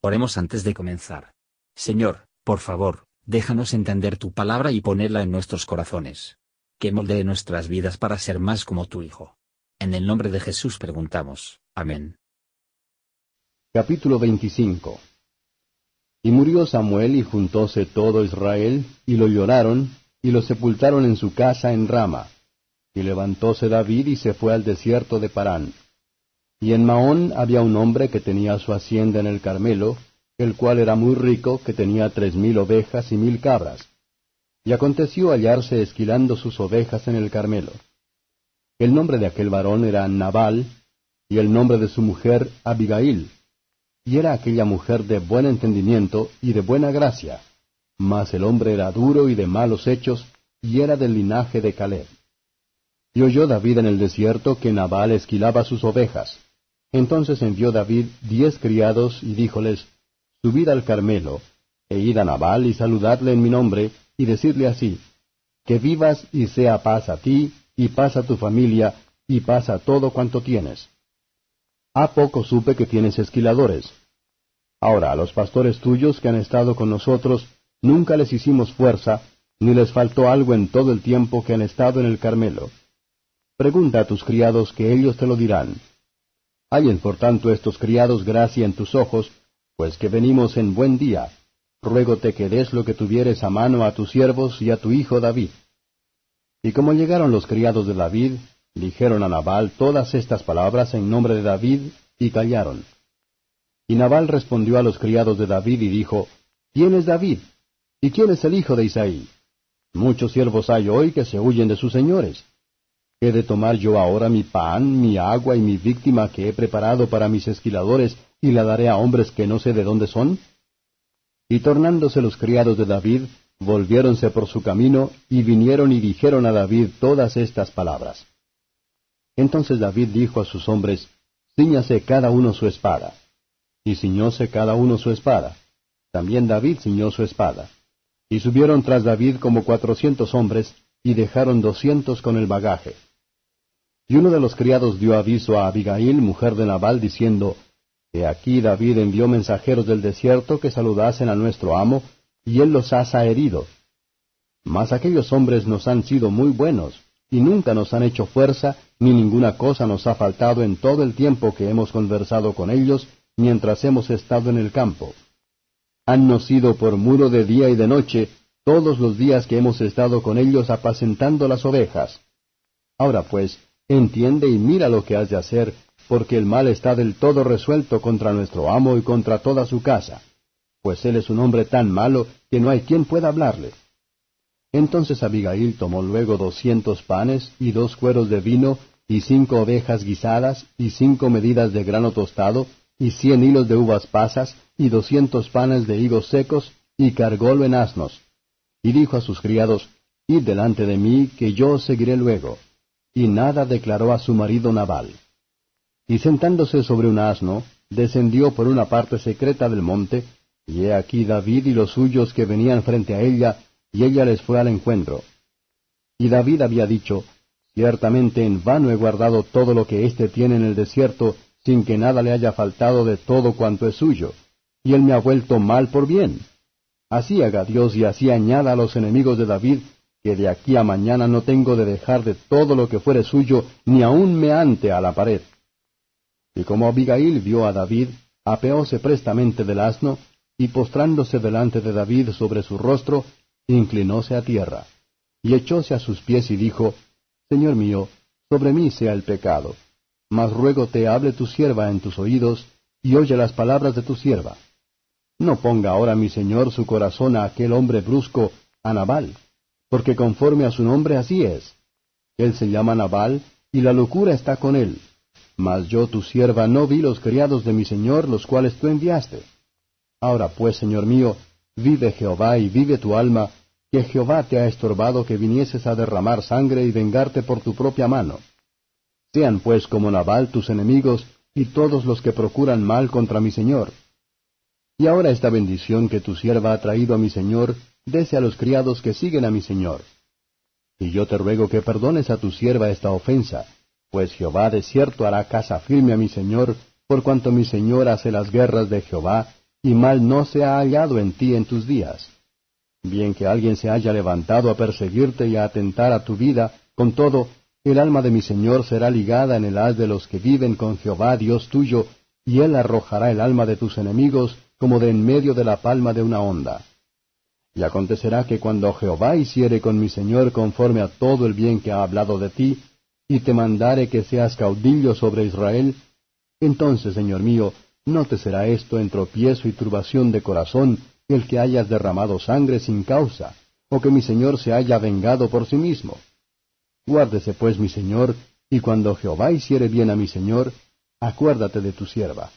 Oremos antes de comenzar. Señor, por favor, déjanos entender tu palabra y ponerla en nuestros corazones. Que moldee nuestras vidas para ser más como tu Hijo. En el nombre de Jesús preguntamos. Amén. Capítulo 25 Y murió Samuel y juntóse todo Israel, y lo lloraron, y lo sepultaron en su casa en Rama. Y levantóse David y se fue al desierto de Parán. Y en Maón había un hombre que tenía su hacienda en el Carmelo, el cual era muy rico, que tenía tres mil ovejas y mil cabras. Y aconteció hallarse esquilando sus ovejas en el Carmelo. El nombre de aquel varón era Nabal, y el nombre de su mujer Abigail. Y era aquella mujer de buen entendimiento y de buena gracia. Mas el hombre era duro y de malos hechos, y era del linaje de Caleb. Y oyó David en el desierto que Nabal esquilaba sus ovejas. Entonces envió David diez criados y díjoles, Subid al Carmelo, e id a Nabal y saludadle en mi nombre, y decidle así, Que vivas y sea paz a ti, y paz a tu familia, y paz a todo cuanto tienes. Ha poco supe que tienes esquiladores. Ahora a los pastores tuyos que han estado con nosotros, nunca les hicimos fuerza, ni les faltó algo en todo el tiempo que han estado en el Carmelo. Pregunta a tus criados que ellos te lo dirán. Hallen por tanto estos criados gracia en tus ojos, pues que venimos en buen día. Ruégote que des lo que tuvieres a mano a tus siervos y a tu hijo David. Y como llegaron los criados de David, dijeron a Nabal todas estas palabras en nombre de David, y callaron. Y Nabal respondió a los criados de David y dijo, ¿Quién es David? ¿Y quién es el hijo de Isaí? Muchos siervos hay hoy que se huyen de sus señores. ¿He de tomar yo ahora mi pan, mi agua y mi víctima que he preparado para mis esquiladores y la daré a hombres que no sé de dónde son? Y tornándose los criados de David, volviéronse por su camino y vinieron y dijeron a David todas estas palabras. Entonces David dijo a sus hombres, Cíñase cada uno su espada. Y ciñóse cada uno su espada. También David ciñó su espada. Y subieron tras David como cuatrocientos hombres, y dejaron doscientos con el bagaje. Y uno de los criados dio aviso a Abigail, mujer de Nabal, diciendo, He aquí David envió mensajeros del desierto que saludasen a nuestro amo, y él los ha herido. Mas aquellos hombres nos han sido muy buenos, y nunca nos han hecho fuerza, ni ninguna cosa nos ha faltado en todo el tiempo que hemos conversado con ellos, mientras hemos estado en el campo. Hannos sido por muro de día y de noche, todos los días que hemos estado con ellos apacentando las ovejas. Ahora pues, Entiende y mira lo que has de hacer, porque el mal está del todo resuelto contra nuestro amo y contra toda su casa, pues él es un hombre tan malo que no hay quien pueda hablarle. Entonces Abigail tomó luego doscientos panes y dos cueros de vino y cinco ovejas guisadas y cinco medidas de grano tostado y cien hilos de uvas pasas y doscientos panes de higos secos y cargólo en asnos. Y dijo a sus criados, Id delante de mí, que yo os seguiré luego y nada declaró a su marido Nabal. Y sentándose sobre un asno, descendió por una parte secreta del monte, y he aquí David y los suyos que venían frente a ella, y ella les fue al encuentro. Y David había dicho, Ciertamente en vano he guardado todo lo que éste tiene en el desierto, sin que nada le haya faltado de todo cuanto es suyo, y él me ha vuelto mal por bien. Así haga Dios y así añada a los enemigos de David que de aquí a mañana no tengo de dejar de todo lo que fuere suyo, ni aun meante a la pared. Y como Abigail vio a David, apeóse prestamente del asno, y postrándose delante de David sobre su rostro, inclinóse a tierra, y echóse a sus pies y dijo, Señor mío, sobre mí sea el pecado, mas ruego te hable tu sierva en tus oídos, y oye las palabras de tu sierva. No ponga ahora mi señor su corazón a aquel hombre brusco, a Nabal porque conforme a su nombre así es. Él se llama Nabal, y la locura está con él. Mas yo, tu sierva, no vi los criados de mi señor, los cuales tú enviaste. Ahora pues, señor mío, vive Jehová y vive tu alma, que Jehová te ha estorbado que vinieses a derramar sangre y vengarte por tu propia mano. Sean pues como Nabal tus enemigos y todos los que procuran mal contra mi señor. Y ahora esta bendición que tu sierva ha traído a mi señor, dese a los criados que siguen a mi señor. Y yo te ruego que perdones a tu sierva esta ofensa, pues Jehová de cierto hará casa firme a mi señor, por cuanto mi señor hace las guerras de Jehová, y mal no se ha hallado en ti en tus días. Bien que alguien se haya levantado a perseguirte y a atentar a tu vida, con todo, el alma de mi Señor será ligada en el haz de los que viven con Jehová Dios tuyo, y él arrojará el alma de tus enemigos como de en medio de la palma de una onda. Y acontecerá que cuando Jehová hiciere con mi Señor conforme a todo el bien que ha hablado de ti, y te mandare que seas caudillo sobre Israel, entonces, Señor mío, no te será esto en tropiezo y turbación de corazón el que hayas derramado sangre sin causa, o que mi Señor se haya vengado por sí mismo. Guárdese pues mi Señor, y cuando Jehová hiciere bien a mi Señor, acuérdate de tu sierva.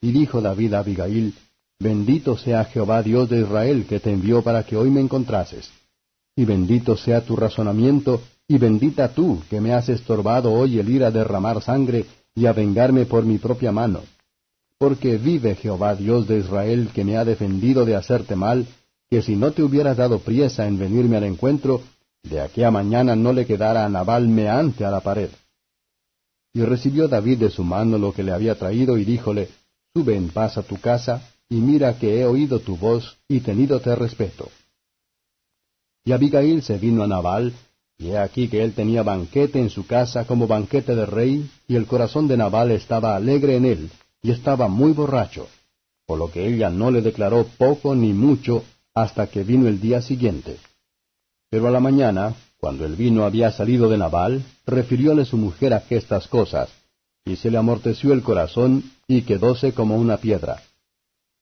Y dijo David a Abigail, Bendito sea Jehová Dios de Israel, que te envió para que hoy me encontrases. Y bendito sea tu razonamiento, y bendita tú, que me has estorbado hoy el ir a derramar sangre y a vengarme por mi propia mano. Porque vive Jehová Dios de Israel, que me ha defendido de hacerte mal, que si no te hubieras dado priesa en venirme al encuentro, de aquí mañana no le quedara a Nabal meante a la pared. Y recibió David de su mano lo que le había traído y díjole, Sube en paz a tu casa, y mira que he oído tu voz y tenídote respeto. Y Abigail se vino a Nabal, y he aquí que él tenía banquete en su casa como banquete de rey, y el corazón de Nabal estaba alegre en él, y estaba muy borracho, por lo que ella no le declaró poco ni mucho hasta que vino el día siguiente. Pero a la mañana, cuando el vino había salido de Nabal, refirióle su mujer estas cosas, y se le amorteció el corazón, y quedóse como una piedra.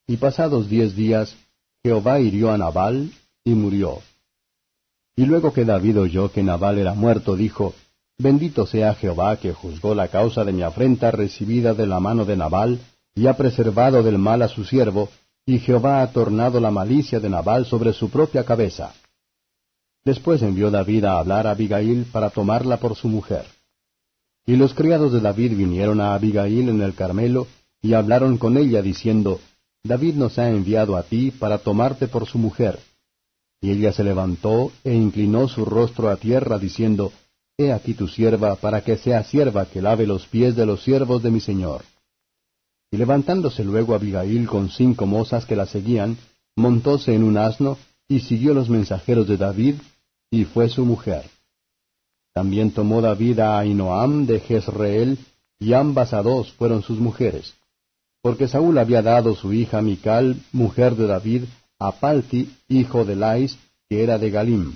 Y pasados diez días, Jehová hirió a Nabal, y murió. Y luego que David oyó que Nabal era muerto, dijo, Bendito sea Jehová que juzgó la causa de mi afrenta recibida de la mano de Nabal, y ha preservado del mal a su siervo, y Jehová ha tornado la malicia de Nabal sobre su propia cabeza. Después envió David a hablar a Abigail para tomarla por su mujer. Y los criados de David vinieron a Abigail en el Carmelo, y hablaron con ella, diciendo, David nos ha enviado a ti para tomarte por su mujer. Y ella se levantó e inclinó su rostro a tierra, diciendo, He aquí tu sierva, para que sea sierva que lave los pies de los siervos de mi señor. Y levantándose luego Abigail con cinco mozas que la seguían, montóse en un asno, y siguió los mensajeros de David, y fue su mujer. También tomó David a Ainoam de Jezreel, y ambas a dos fueron sus mujeres. Porque Saúl había dado su hija Mical, mujer de David, a Palti, hijo de Lais, que era de Galim.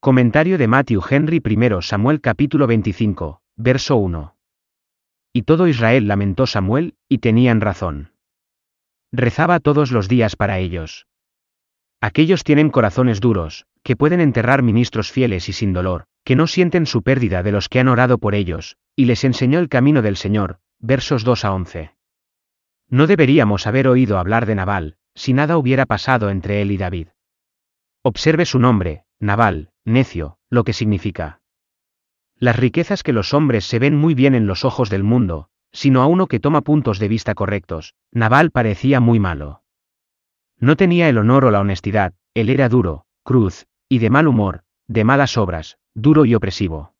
Comentario de Matthew Henry I Samuel capítulo 25, verso 1. Y todo Israel lamentó Samuel, y tenían razón. Rezaba todos los días para ellos. Aquellos tienen corazones duros, que pueden enterrar ministros fieles y sin dolor, que no sienten su pérdida de los que han orado por ellos, y les enseñó el camino del Señor, versos 2 a 11. No deberíamos haber oído hablar de Nabal, si nada hubiera pasado entre él y David. Observe su nombre, Nabal, necio, lo que significa. Las riquezas que los hombres se ven muy bien en los ojos del mundo, sino a uno que toma puntos de vista correctos, Nabal parecía muy malo. No tenía el honor o la honestidad, él era duro, cruz, y de mal humor, de malas obras, duro y opresivo.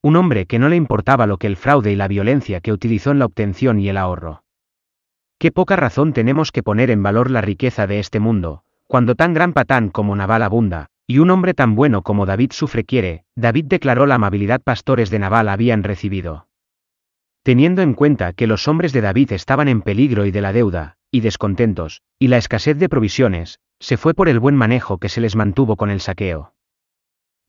Un hombre que no le importaba lo que el fraude y la violencia que utilizó en la obtención y el ahorro. Qué poca razón tenemos que poner en valor la riqueza de este mundo, cuando tan gran patán como Nabal abunda, y un hombre tan bueno como David sufre quiere, David declaró la amabilidad pastores de Nabal habían recibido. Teniendo en cuenta que los hombres de David estaban en peligro y de la deuda, y descontentos, y la escasez de provisiones, se fue por el buen manejo que se les mantuvo con el saqueo.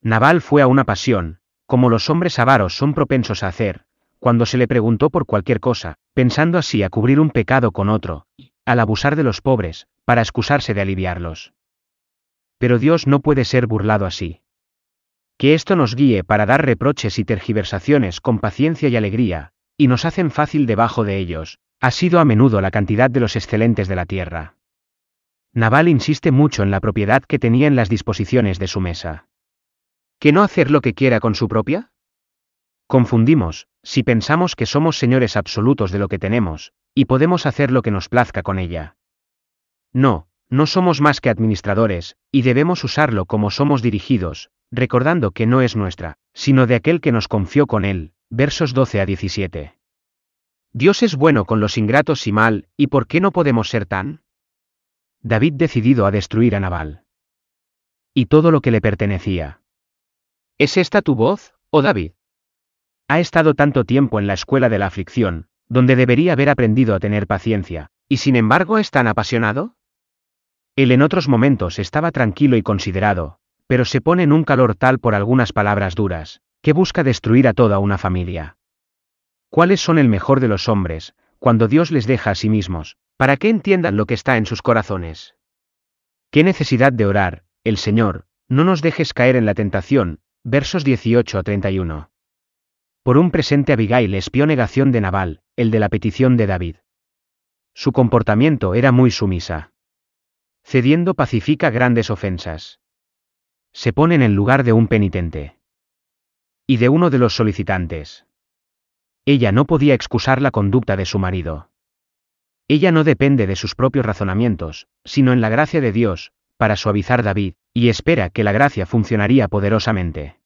Nabal fue a una pasión, como los hombres avaros son propensos a hacer, cuando se le preguntó por cualquier cosa, pensando así a cubrir un pecado con otro, al abusar de los pobres, para excusarse de aliviarlos. Pero Dios no puede ser burlado así. Que esto nos guíe para dar reproches y tergiversaciones con paciencia y alegría, y nos hacen fácil debajo de ellos, ha sido a menudo la cantidad de los excelentes de la tierra. Naval insiste mucho en la propiedad que tenía en las disposiciones de su mesa. ¿Que no hacer lo que quiera con su propia? Confundimos, si pensamos que somos señores absolutos de lo que tenemos, y podemos hacer lo que nos plazca con ella. No, no somos más que administradores, y debemos usarlo como somos dirigidos, recordando que no es nuestra, sino de aquel que nos confió con él. Versos 12 a 17. Dios es bueno con los ingratos y mal, ¿y por qué no podemos ser tan? David decidido a destruir a Nabal. Y todo lo que le pertenecía. ¿Es esta tu voz, oh David? Ha estado tanto tiempo en la escuela de la aflicción, donde debería haber aprendido a tener paciencia, y sin embargo es tan apasionado? Él en otros momentos estaba tranquilo y considerado, pero se pone en un calor tal por algunas palabras duras, que busca destruir a toda una familia. ¿Cuáles son el mejor de los hombres, cuando Dios les deja a sí mismos, para que entiendan lo que está en sus corazones? ¿Qué necesidad de orar, el Señor, no nos dejes caer en la tentación? Versos 18 a 31. Por un presente Abigail espió negación de Nabal, el de la petición de David. Su comportamiento era muy sumisa. Cediendo pacifica grandes ofensas. Se pone en el lugar de un penitente. Y de uno de los solicitantes. Ella no podía excusar la conducta de su marido. Ella no depende de sus propios razonamientos, sino en la gracia de Dios, para suavizar David, y espera que la gracia funcionaría poderosamente.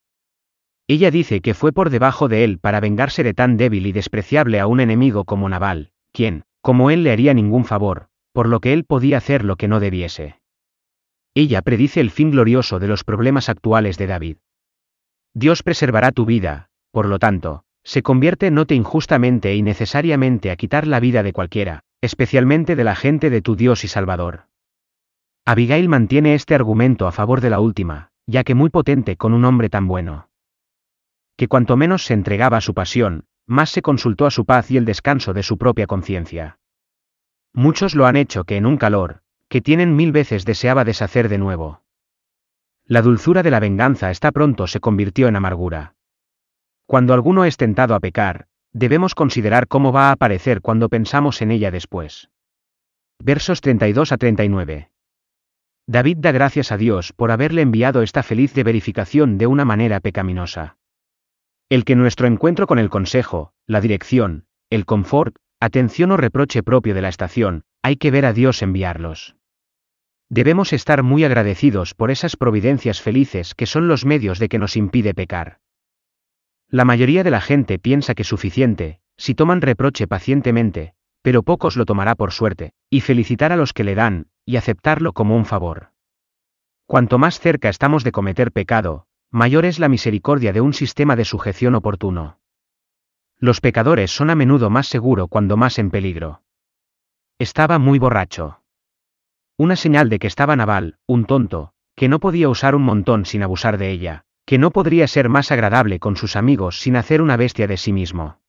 Ella dice que fue por debajo de él para vengarse de tan débil y despreciable a un enemigo como Nabal, quien, como él le haría ningún favor, por lo que él podía hacer lo que no debiese. Ella predice el fin glorioso de los problemas actuales de David. Dios preservará tu vida, por lo tanto, se convierte no te injustamente y necesariamente a quitar la vida de cualquiera, especialmente de la gente de tu Dios y Salvador. Abigail mantiene este argumento a favor de la última, ya que muy potente con un hombre tan bueno. Que cuanto menos se entregaba a su pasión, más se consultó a su paz y el descanso de su propia conciencia. Muchos lo han hecho que en un calor, que tienen mil veces deseaba deshacer de nuevo. La dulzura de la venganza está pronto se convirtió en amargura. Cuando alguno es tentado a pecar, debemos considerar cómo va a aparecer cuando pensamos en ella después. Versos 32 a 39. David da gracias a Dios por haberle enviado esta feliz de verificación de una manera pecaminosa. El que nuestro encuentro con el consejo, la dirección, el confort, atención o reproche propio de la estación, hay que ver a Dios enviarlos. Debemos estar muy agradecidos por esas providencias felices que son los medios de que nos impide pecar. La mayoría de la gente piensa que suficiente, si toman reproche pacientemente, pero pocos lo tomará por suerte, y felicitar a los que le dan, y aceptarlo como un favor. Cuanto más cerca estamos de cometer pecado, mayor es la misericordia de un sistema de sujeción oportuno. Los pecadores son a menudo más seguro cuando más en peligro. Estaba muy borracho. Una señal de que estaba Naval, un tonto, que no podía usar un montón sin abusar de ella, que no podría ser más agradable con sus amigos sin hacer una bestia de sí mismo.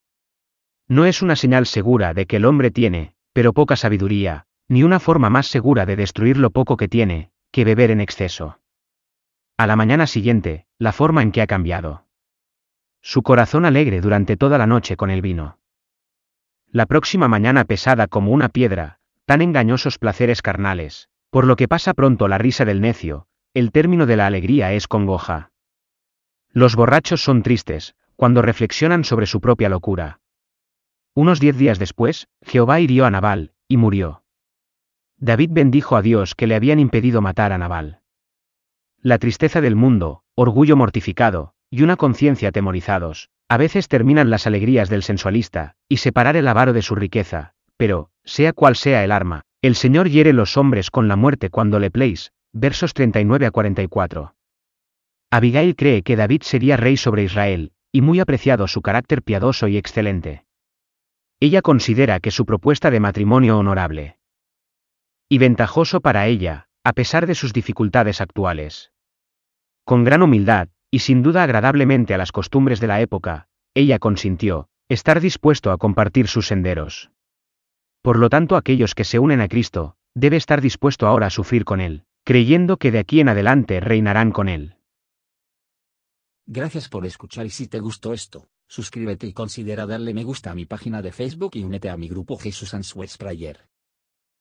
No es una señal segura de que el hombre tiene, pero poca sabiduría, ni una forma más segura de destruir lo poco que tiene, que beber en exceso. A la mañana siguiente, la forma en que ha cambiado. Su corazón alegre durante toda la noche con el vino. La próxima mañana pesada como una piedra, tan engañosos placeres carnales, por lo que pasa pronto la risa del necio, el término de la alegría es congoja. Los borrachos son tristes, cuando reflexionan sobre su propia locura. Unos diez días después, Jehová hirió a Nabal, y murió. David bendijo a Dios que le habían impedido matar a Nabal. La tristeza del mundo, orgullo mortificado, y una conciencia atemorizados, a veces terminan las alegrías del sensualista, y separar el avaro de su riqueza, pero, sea cual sea el arma, el Señor hiere los hombres con la muerte cuando le pleis, versos 39 a 44. Abigail cree que David sería rey sobre Israel, y muy apreciado su carácter piadoso y excelente. Ella considera que su propuesta de matrimonio honorable y ventajoso para ella, a pesar de sus dificultades actuales. Con gran humildad, y sin duda agradablemente a las costumbres de la época, ella consintió, estar dispuesto a compartir sus senderos. Por lo tanto aquellos que se unen a Cristo, debe estar dispuesto ahora a sufrir con Él, creyendo que de aquí en adelante reinarán con Él. Gracias por escuchar y si te gustó esto, suscríbete y considera darle me gusta a mi página de Facebook y únete a mi grupo Jesús Answers Prayer.